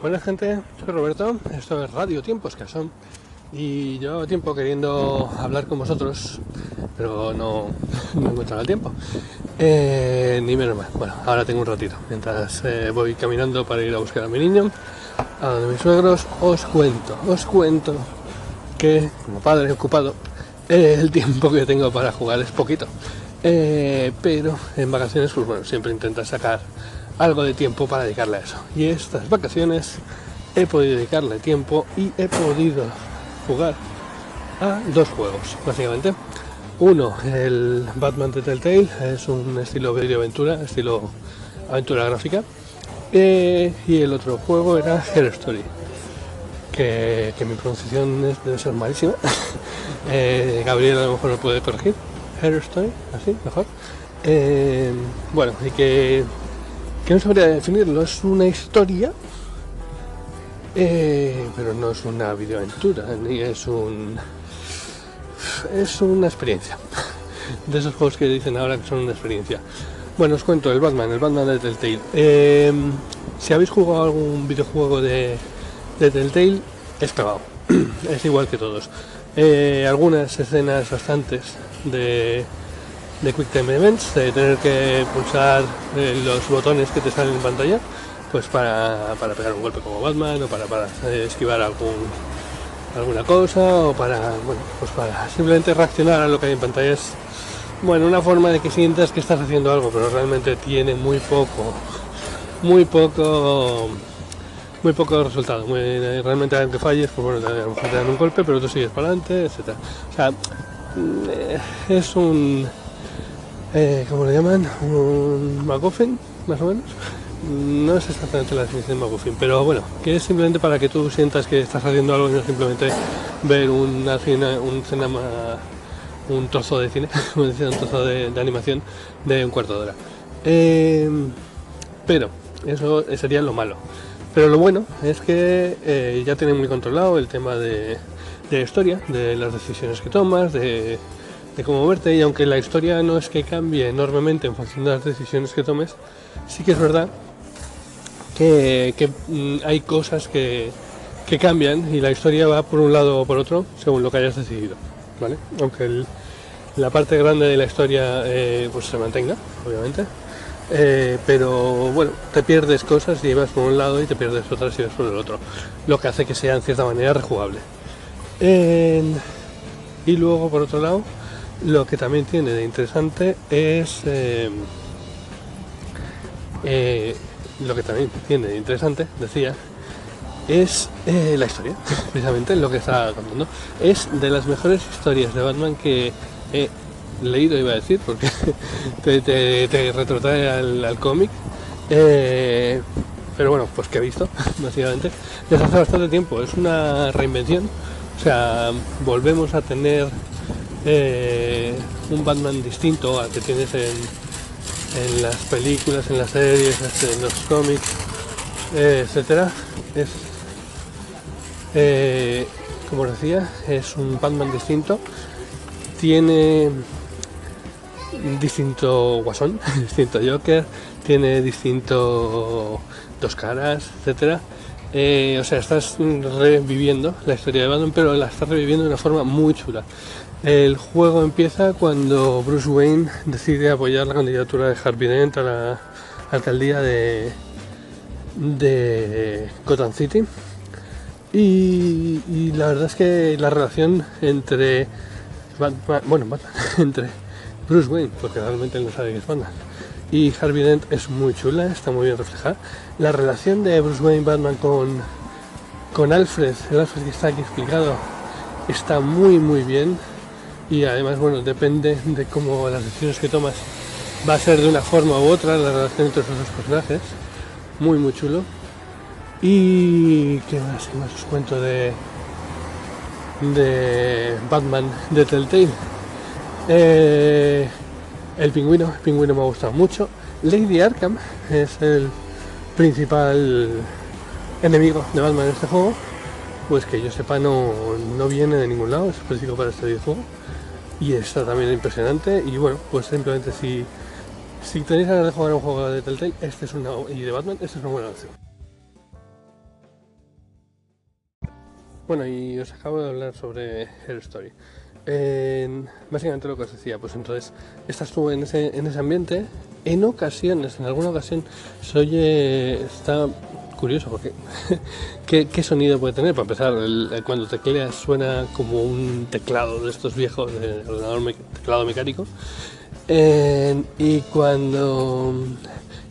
Buena gente, soy Roberto, esto es Radio Tiempos que son y llevo tiempo queriendo hablar con vosotros, pero no, no encuentro el tiempo. Eh, ni menos mal. Bueno, ahora tengo un ratito. Mientras eh, voy caminando para ir a buscar a mi niño, a donde mis suegros, os cuento, os cuento que como padre ocupado, el tiempo que tengo para jugar es poquito. Eh, pero en vacaciones, pues bueno, siempre intento sacar algo de tiempo para dedicarle a eso. Y estas vacaciones he podido dedicarle tiempo y he podido jugar a dos juegos, básicamente. Uno, el Batman de Telltale, es un estilo video aventura, estilo aventura gráfica. Eh, y el otro juego era Hair Story, que, que mi pronunciación debe ser malísima. Eh, Gabriel a lo mejor lo puede corregir. Hair Story, así, mejor. Eh, bueno, y que, que no sabría definirlo, es una historia eh, pero no es una videoaventura, ni es un. Es una experiencia. De esos juegos que dicen ahora que son una experiencia. Bueno, os cuento, el Batman, el Batman de Telltale. Eh, si habéis jugado algún videojuego de, Telltale, es cagado. es igual que todos. Algunas escenas bastantes de, de Quick Time Events, de tener que pulsar eh, los botones que te salen en pantalla, pues para, para pegar un golpe como Batman o para, para eh, esquivar algún, alguna cosa o para, bueno, pues para simplemente reaccionar a lo que hay en pantalla. Es, bueno, una forma de que sientas que estás haciendo algo, pero realmente tiene muy poco, muy poco, muy poco resultado. Muy, realmente aunque falles, pues bueno, a lo mejor te dan un golpe, pero tú sigues para adelante, etcétera. O sea, eh, es un, eh, ¿cómo le llaman? Un MacGuffin, más o menos. No es exactamente la definición de MacGuffin, pero bueno, que es simplemente para que tú sientas que estás haciendo algo y no simplemente ver una un cinema, un trozo de cine, como decía, un trozo de, animación de un cuarto de hora. Eh, pero eso sería lo malo. Pero lo bueno es que eh, ya tienen muy controlado el tema de, de la historia, de las decisiones que tomas, de, cómo verte. Y aunque la historia no es que cambie enormemente en función de las decisiones que tomes, sí que es verdad que, mm, hay cosas que, cambian y la historia va por un lado o por otro según lo que hayas decidido. ¿vale? Aunque la parte grande de la historia eh, pues se mantenga, obviamente. Eh, pero bueno, te pierdes cosas y vas por un lado y te pierdes otras y vas por el otro. Lo que hace que sea en cierta manera rejugable. Y luego por otro lado, lo que también tiene de interesante es eh, eh, lo que también tiene de interesante, decía, es eh, la historia, precisamente lo que estaba contando. Es de las mejores historias de Batman que he leído, iba a decir, porque te, retrotrae al, al cómic. Eh, pero bueno, pues que he visto, básicamente, desde hace bastante tiempo. Es una reinvención. O sea, volvemos a tener eh, un Batman distinto al que tienes en, las películas, en las series, en los cómics, eh, etcétera. Es, eh, como decía, es un Batman distinto. Tiene distinto Guasón, distinto Joker, tiene distinto Dos Caras, etcétera. Eh, o sea, estás reviviendo la historia de Batman, pero la estás reviviendo de una forma muy chula. El juego empieza cuando Bruce Wayne decide apoyar la candidatura de Harvey Dent a la alcaldía de, de Gotham City. Y, la verdad es que la relación entre bueno, Batman, entre Bruce Wayne, porque realmente él no sabe que es Batman, y Harvey Dent es muy chula, está muy bien reflejada. La relación de Bruce Wayne Batman con, con Alfred, el Alfred que está aquí explicado, está muy muy bien. Y además, bueno, depende de cómo las decisiones que tomas va a ser de una forma u otra la relación entre esos dos personajes. Muy muy chulo. Y qué más, más os cuento de de Batman de Telltale. Eh, el pingüino, el pingüino me ha gustado mucho. Lady Arkham es el principal enemigo de Batman en este juego. Pues que yo sepa no, no viene de ningún lado, es específico para este videojuego. Y está también impresionante. Y bueno, pues simplemente si, si tenéis ganas de jugar un juego de Telltale, este es una, y de Batman, esta es una buena opción. Bueno, y os acabo de hablar sobre Her Story. Básicamente lo que os decía, pues entonces estás tú en ese, en ese ambiente, en ocasiones, en alguna ocasión, se oye, está curioso porque ¿qué, ¿qué, sonido puede tener? Para empezar, cuando tecleas suena como un teclado de estos viejos, de ordenador teclado mecánico. Y cuando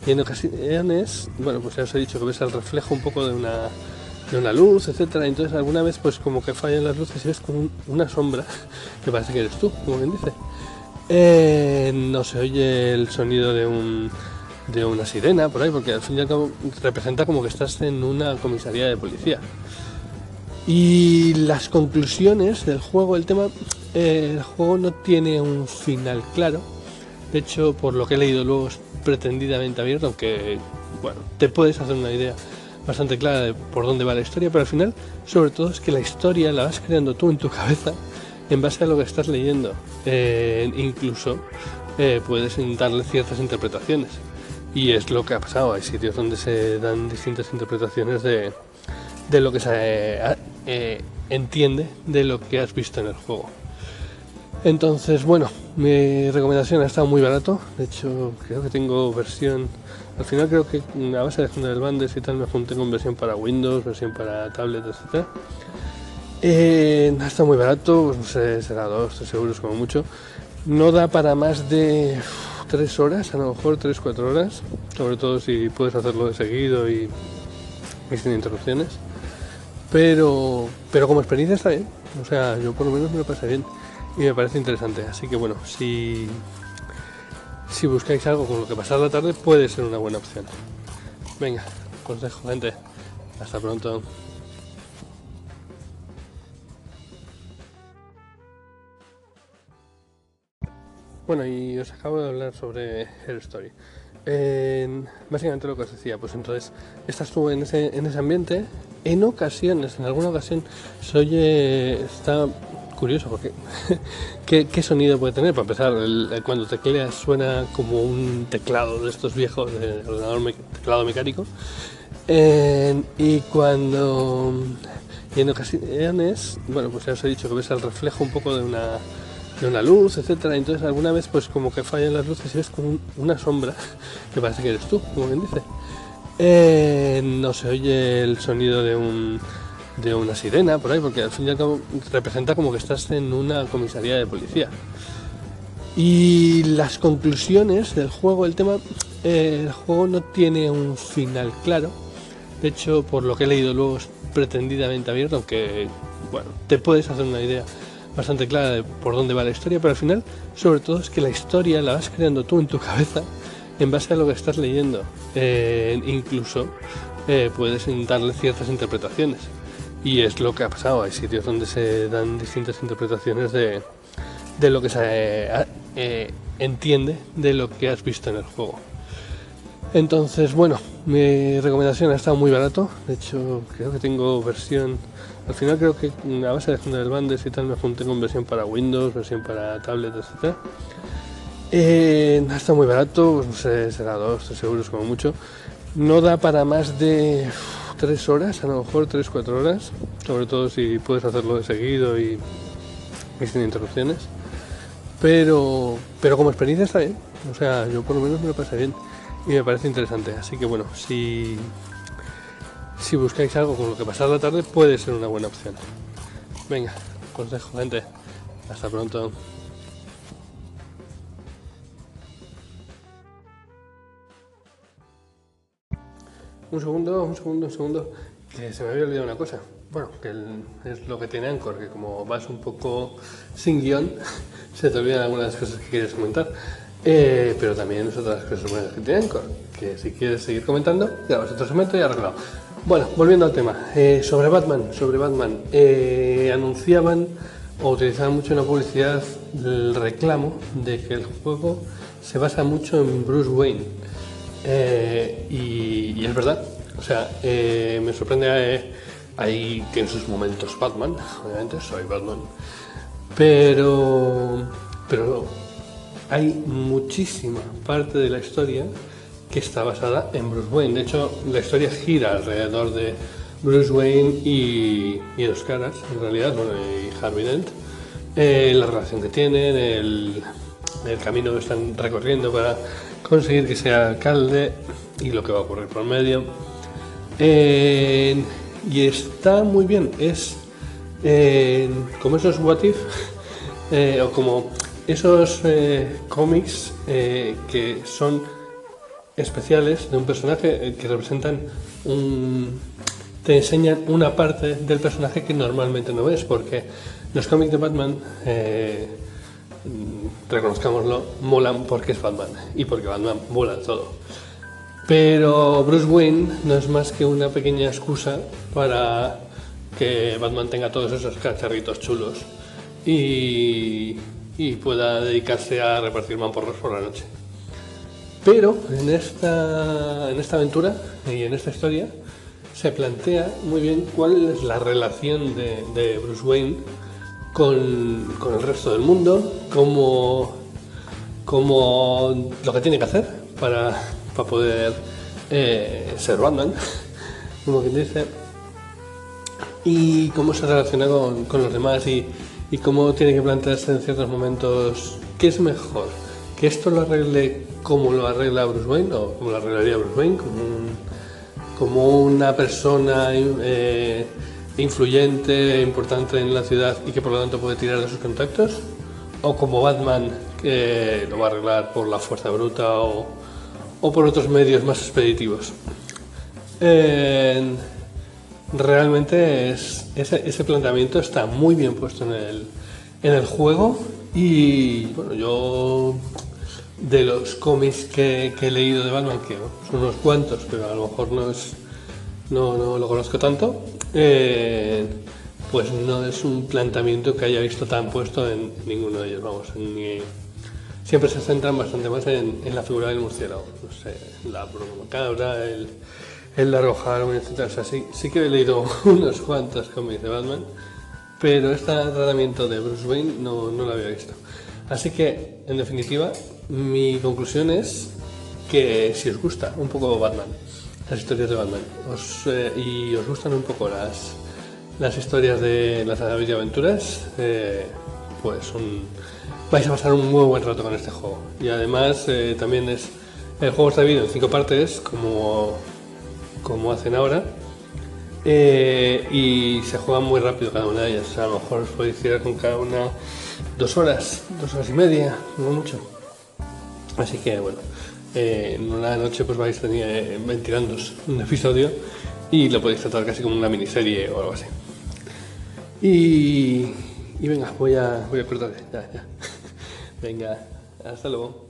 en ocasiones, bueno, pues ya os he dicho que ves el reflejo un poco de una de una luz, etcétera. Entonces alguna vez pues como que fallan las luces y ves como una sombra que parece que eres tú, como bien dice. Eh, no se oye el sonido de un de una sirena por ahí, porque al fin y al cabo representa como que estás en una comisaría de policía. Y las conclusiones del juego, el tema, eh, el juego no tiene un final claro. De hecho, por lo que he leído luego es pretendidamente abierto, aunque bueno, te puedes hacer una idea bastante clara por dónde va la historia, pero al final, sobre todo, es que la historia la vas creando tú en tu cabeza en base a lo que estás leyendo. Eh, incluso eh, puedes darle ciertas interpretaciones. Y es lo que ha pasado. Hay sitios donde se dan distintas interpretaciones de, de lo que se eh, entiende de lo que has visto en el juego. Entonces, bueno, mi recomendación ha estado muy barato. De hecho, creo que tengo versión. Al final, creo que a base de del Bandes y tal, me junté con versión para Windows, versión para tablet, etc. Eh, ha muy barato, no sé, será 2, 3 euros como mucho. No da para más de 3 horas, a lo mejor 3-4 horas, sobre todo si puedes hacerlo de seguido y, y sin interrupciones. Pero, pero como experiencia está bien, o sea, yo por lo menos me lo pasé bien y me parece interesante. Así que bueno, si, si buscáis algo con lo que pasar la tarde puede ser una buena opción. Venga, consejo gente. Hasta pronto. Bueno, y os acabo de hablar sobre Her Story. Básicamente lo que os decía, pues entonces estás tú en ese, en ese ambiente, en ocasiones, en alguna ocasión se oye, está curioso porque ¿qué, ¿qué, sonido puede tener? Para empezar, cuando tecleas suena como un teclado de estos viejos, de ordenador teclado mecánico. Y cuando en ocasiones, bueno, pues ya os he dicho que ves el reflejo un poco de una de una luz, etcétera. Entonces alguna vez pues como que fallan las luces y ves como un, una sombra que parece que eres tú, como bien dice. Eh, no se oye el sonido de un de una sirena por ahí, porque al fin y al cabo representa como que estás en una comisaría de policía. Y las conclusiones del juego, el tema, eh, el juego no tiene un final claro. De hecho, por lo que he leído luego es pretendidamente abierto, aunque bueno, te puedes hacer una idea bastante clara de por dónde va la historia, pero al final, sobre todo, es que la historia la vas creando tú en tu cabeza en base a lo que estás leyendo. Eh, incluso eh, puedes darle ciertas interpretaciones. Y es lo que ha pasado. Hay sitios donde se dan distintas interpretaciones de, de lo que se eh, entiende de lo que has visto en el juego. Entonces, bueno, mi recomendación ha estado muy barato. De hecho, creo que tengo versión. Al final, creo que a base de del Bandes y tal, me junté con versión para Windows, versión para tablet, etc. Eh, ha estado muy barato, no sé, será 2, 3 euros como mucho. No da para más de tres horas, a lo mejor tres, cuatro horas, sobre todo si puedes hacerlo de seguido y, sin interrupciones. Pero, pero como experiencia está bien, o sea, yo por lo menos me lo pasé bien y me parece interesante. Así que bueno, si, si buscáis algo con lo que pasar la tarde puede ser una buena opción. Venga, consejo gente. Hasta pronto. Un segundo, un segundo, un segundo, que se me había olvidado una cosa. Bueno, que es lo que tiene Anchor, que como vas un poco sin guion, se te olvidan algunas cosas que quieres comentar. Eh, pero también es otras cosas buenas que tiene Anchor, que si quieres seguir comentando, ya vas otro segmento y arreglado. Bueno, volviendo al tema, eh, sobre Batman, sobre Batman, eh, anunciaban o utilizaban mucho en la publicidad el reclamo de que el juego se basa mucho en Bruce Wayne eh, y, es verdad, o sea, eh, me sorprende eh, ahí que en sus momentos Batman, obviamente soy Batman, pero, pero hay muchísima parte de la historia que está basada en Bruce Wayne. De hecho, la historia gira alrededor de Bruce Wayne y, y dos caras, en realidad, bueno, y Harvey Dent, la relación que tienen, el, el camino que están recorriendo para conseguir que sea alcalde y lo que va a ocurrir por medio. Y está muy bien, es como esos What If, eh, o como esos eh, cómics eh, que son especiales de un personaje que representan un, te enseñan una parte del personaje que normalmente no ves, porque los cómics de Batman, reconozcámoslo, molan porque es Batman y porque Batman mola todo. Pero Bruce Wayne no es más que una pequeña excusa para que Batman tenga todos esos cacharritos chulos y, pueda dedicarse a repartir mamporros por la noche. Pero en esta, en esta aventura y en esta historia se plantea muy bien cuál es la relación de Bruce Wayne con, con el resto del mundo, cómo, cómo lo que tiene que hacer para, para poder eh, ser Batman, como quien dice, y cómo se relaciona con, con los demás y, y cómo tiene que plantearse en ciertos momentos qué es mejor, que esto lo arregle como lo arregla Bruce Wayne o como lo arreglaría Bruce Wayne, como, un- como una persona eh, influyente, importante en la ciudad y que por lo tanto puede tirar de sus contactos, o como Batman que lo va a arreglar por la fuerza bruta o, o por otros medios más expeditivos. Eh, realmente es, ese, planteamiento está muy bien puesto en el, en el juego y bueno, yo de los cómics que, que he leído de Batman, que son unos cuantos, pero a lo mejor no es no, no lo conozco tanto, eh, pues no es un planteamiento que haya visto tan puesto en ninguno de ellos, vamos, siempre se centran bastante más en, la figura del murciélago, no sé, la broma macabra, el, el largo etc. O sea, sí, sí que he leído unos cuantos cómics de Batman, pero este tratamiento de Bruce Wayne no, no lo había visto. Así que, en definitiva, mi conclusión es que si os gusta un poco Batman, las historias de Batman, os, eh, y os gustan un poco las, las historias de las aventuras, eh, pues vais a pasar un muy buen rato con este juego. Y además eh, también es el juego está dividido en cinco partes, como, como hacen ahora. Eh, y se juega muy rápido cada una de ellas. O sea, a lo mejor os podéis tirar con cada una dos horas, dos horas y media, no mucho. Así que bueno, eh, en una noche pues vais eh, tirando un episodio y lo podéis tratar casi como una miniserie o algo así. Y, y venga, voy a, voy a cortar ya, ya. Venga, hasta luego.